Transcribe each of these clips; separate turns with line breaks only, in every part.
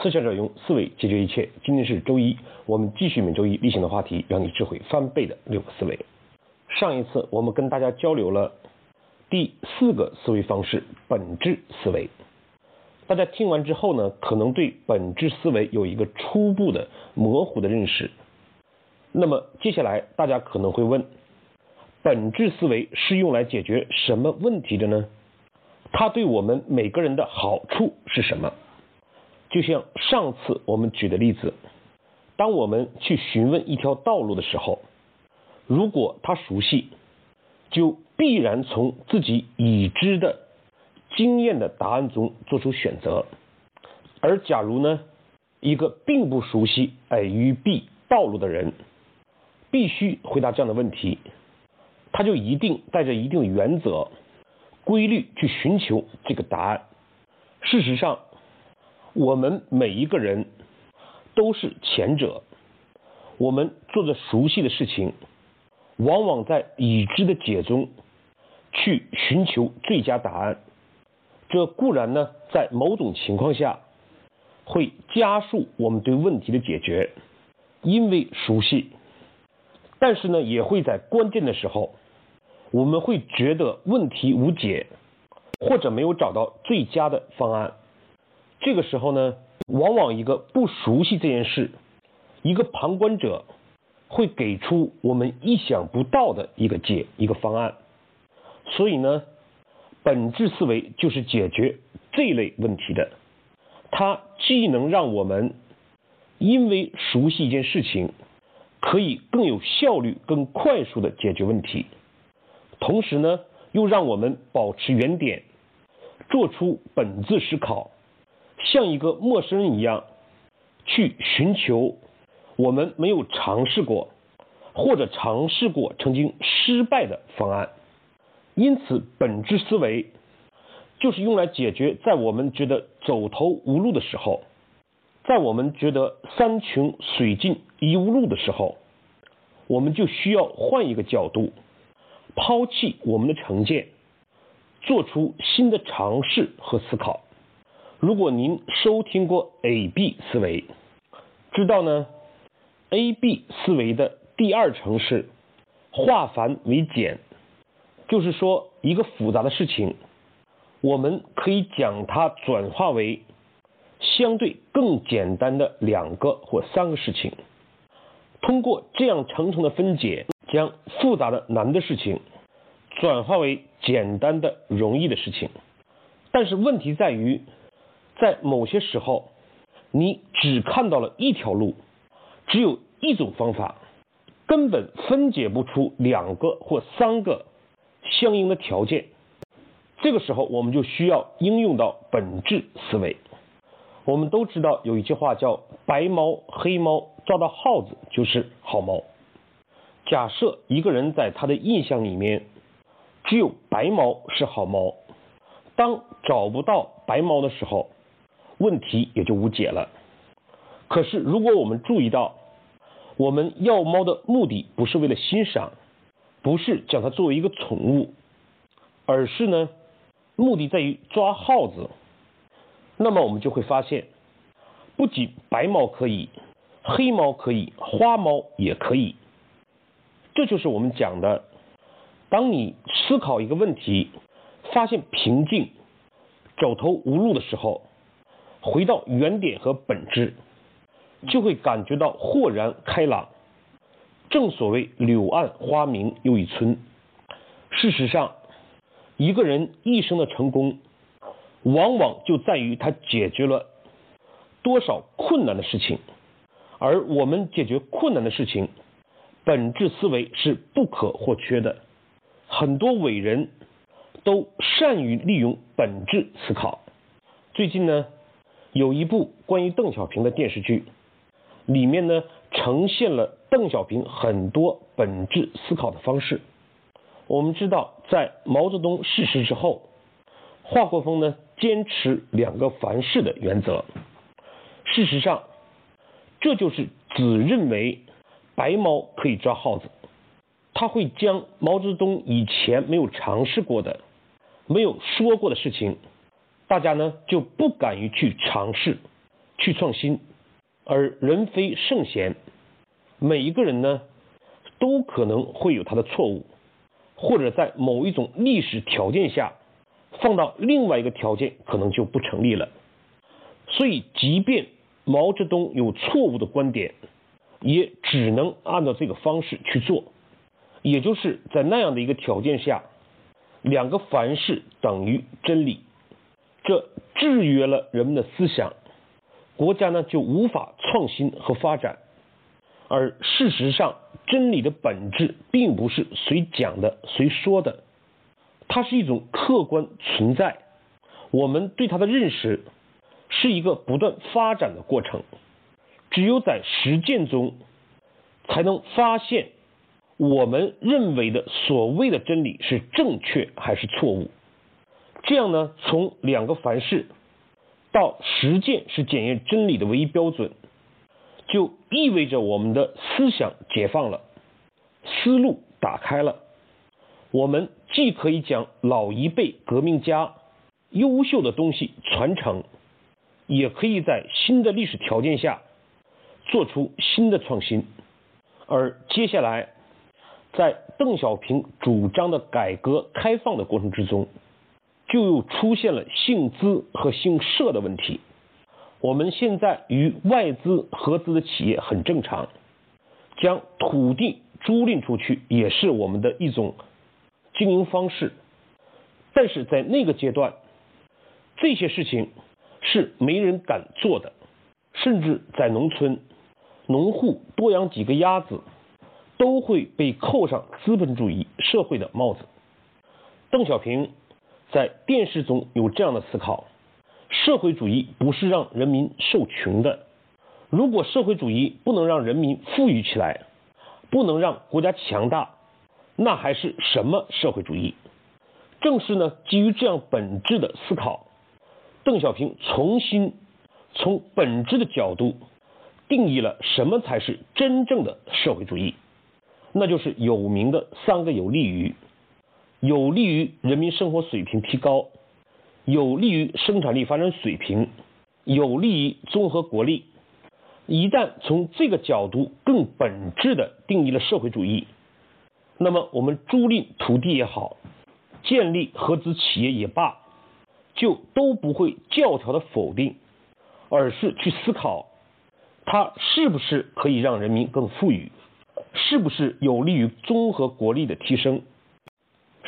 思想者用思维解决一切。今天是周一，我们继续每周一例行的话题，让你智慧翻倍的六个思维。上一次我们跟大家交流了第四个思维方式——本质思维。大家听完之后呢，可能对本质思维有一个初步的模糊的认识。那么接下来大家可能会问：本质思维是用来解决什么问题的呢？它对我们每个人的好处是什么？就像上次我们举的例子，当我们去询问一条道路的时候，如果他熟悉，就必然从自己已知的经验的答案中做出选择；而假如呢，一个并不熟悉 A 与 B 道路的人，必须回答这样的问题，他就一定带着一定原则、规律去寻求这个答案。事实上，我们每一个人都是前者，我们做着熟悉的事情，往往在已知的解中去寻求最佳答案。这固然呢，在某种情况下会加速我们对问题的解决，因为熟悉；但是呢，也会在关键的时候，我们会觉得问题无解，或者没有找到最佳的方案。这个时候呢，往往一个不熟悉这件事，一个旁观者会给出我们意想不到的一个解一个方案。所以呢，本质思维就是解决这类问题的。它既能让我们因为熟悉一件事情，可以更有效率、更快速的解决问题，同时呢，又让我们保持原点，做出本质思考。像一个陌生人一样去寻求我们没有尝试过或者尝试过曾经失败的方案。因此，本质思维就是用来解决在我们觉得走投无路的时候，在我们觉得山穷水尽疑无路的时候，我们就需要换一个角度，抛弃我们的成见，做出新的尝试和思考。如果您收听过 A B 思维，知道呢，A B 思维的第二层是化繁为简，就是说一个复杂的事情，我们可以将它转化为相对更简单的两个或三个事情，通过这样层层的分解，将复杂的难的事情转化为简单的容易的事情。但是问题在于。在某些时候，你只看到了一条路，只有一种方法，根本分解不出两个或三个相应的条件。这个时候，我们就需要应用到本质思维。我们都知道有一句话叫“白猫黑猫抓到耗子就是好猫”。假设一个人在他的印象里面，只有白猫是好猫，当找不到白猫的时候，问题也就无解了。可是，如果我们注意到，我们要猫的目的不是为了欣赏，不是将它作为一个宠物，而是呢，目的在于抓耗子，那么我们就会发现，不仅白猫可以，黑猫可以，花猫也可以。这就是我们讲的，当你思考一个问题，发现瓶颈，走投无路的时候。回到原点和本质，就会感觉到豁然开朗。正所谓柳暗花明又一村。事实上，一个人一生的成功，往往就在于他解决了多少困难的事情。而我们解决困难的事情，本质思维是不可或缺的。很多伟人都善于利用本质思考。最近呢？有一部关于邓小平的电视剧，里面呢呈现了邓小平很多本质思考的方式。我们知道，在毛泽东逝世之后，华国锋呢坚持两个凡是的原则。事实上，这就是只认为白猫可以抓耗子，他会将毛泽东以前没有尝试过的、没有说过的事情。大家呢就不敢于去尝试，去创新，而人非圣贤，每一个人呢都可能会有他的错误，或者在某一种历史条件下，放到另外一个条件可能就不成立了。所以，即便毛泽东有错误的观点，也只能按照这个方式去做，也就是在那样的一个条件下，两个凡是等于真理，这制约了人们的思想，国家呢就无法创新和发展。而事实上，真理的本质并不是谁讲的、谁说的，它是一种客观存在，我们对它的认识。是一个不断发展的过程，只有在实践中，才能发现我们认为的所谓的真理是正确还是错误。这样呢，从两个凡是到实践是检验真理的唯一标准，就意味着我们的思想解放了，思路打开了。我们既可以将老一辈革命家优秀的东西传承。也可以在新的历史条件下做出新的创新，而接下来在邓小平主张的改革开放的过程之中，就又出现了姓资和姓社的问题。我们现在与外资合资的企业很正常，将土地租赁出去也是我们的一种经营方式，但是在那个阶段，这些事情。是没人敢做的，甚至在农村，农户多养几个鸭子，都会被扣上资本主义社会的帽子。邓小平在电视中有这样的思考：社会主义不是让人民受穷的。如果社会主义不能让人民富裕起来，不能让国家强大，那还是什么社会主义？正是呢，基于这样本质的思考。邓小平重新从本质的角度定义了什么才是真正的社会主义，那就是有名的三个有利于：有利于人民生活水平提高，有利于生产力发展水平，有利于综合国力。一旦从这个角度更本质的定义了社会主义，那么我们租赁土地也好，建立合资企业也罢。就都不会教条的否定，而是去思考，它是不是可以让人民更富裕，是不是有利于综合国力的提升，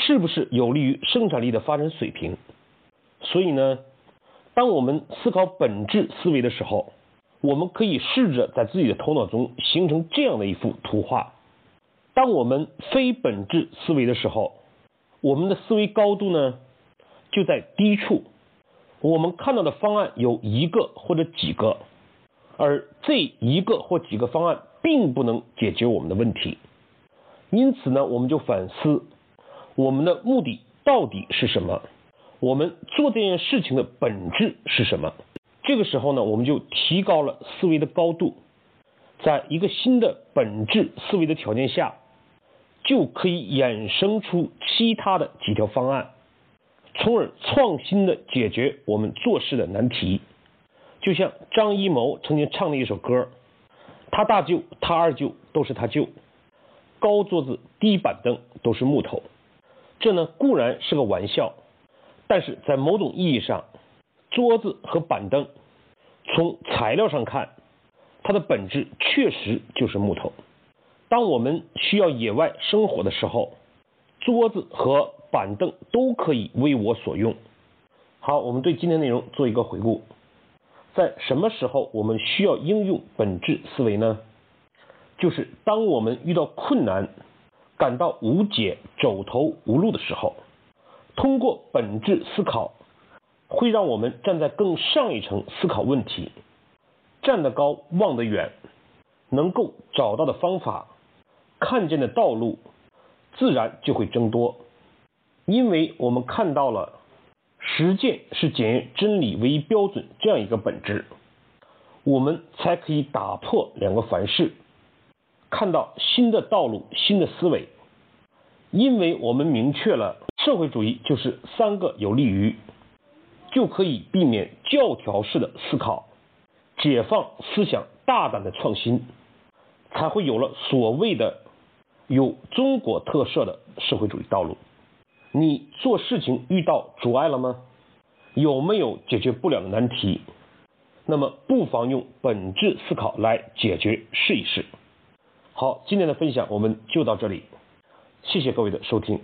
是不是有利于生产力的发展水平。所以呢，当我们思考本质思维的时候，我们可以试着在自己的头脑中形成这样的一幅图画：当我们非本质思维的时候，我们的思维高度呢？就在低处，我们看到的方案有一个或者几个，而这一个或几个方案并不能解决我们的问题。因此呢，我们就反思我们的目的到底是什么？我们做这件事情的本质是什么？这个时候呢，我们就提高了思维的高度，在一个新的本质思维的条件下，就可以衍生出其他的几条方案。从而创新的解决我们做事的难题，就像张艺谋曾经唱的一首歌，他大舅、他二舅都是他舅，高桌子、低板凳都是木头。这呢固然是个玩笑，但是在某种意义上，桌子和板凳从材料上看，它的本质确实就是木头。当我们需要野外生活的时候，桌子和板凳都可以为我所用。好，我们对今天内容做一个回顾。在什么时候我们需要应用本质思维呢？就是当我们遇到困难、感到无解、走投无路的时候，通过本质思考，会让我们站在更上一层思考问题，站得高望得远，能够找到的方法、看见的道路，自然就会增多。因为我们看到了实践是检验真理唯一标准这样一个本质，我们才可以打破两个凡是，看到新的道路、新的思维。因为我们明确了社会主义就是三个有利于，就可以避免教条式的思考，解放思想，大胆的创新，才会有了所谓的有中国特色的社会主义道路。你做事情遇到阻碍了吗？有没有解决不了的难题？那么不妨用本质思考来解决试一试。好，今天的分享我们就到这里，谢谢各位的收听。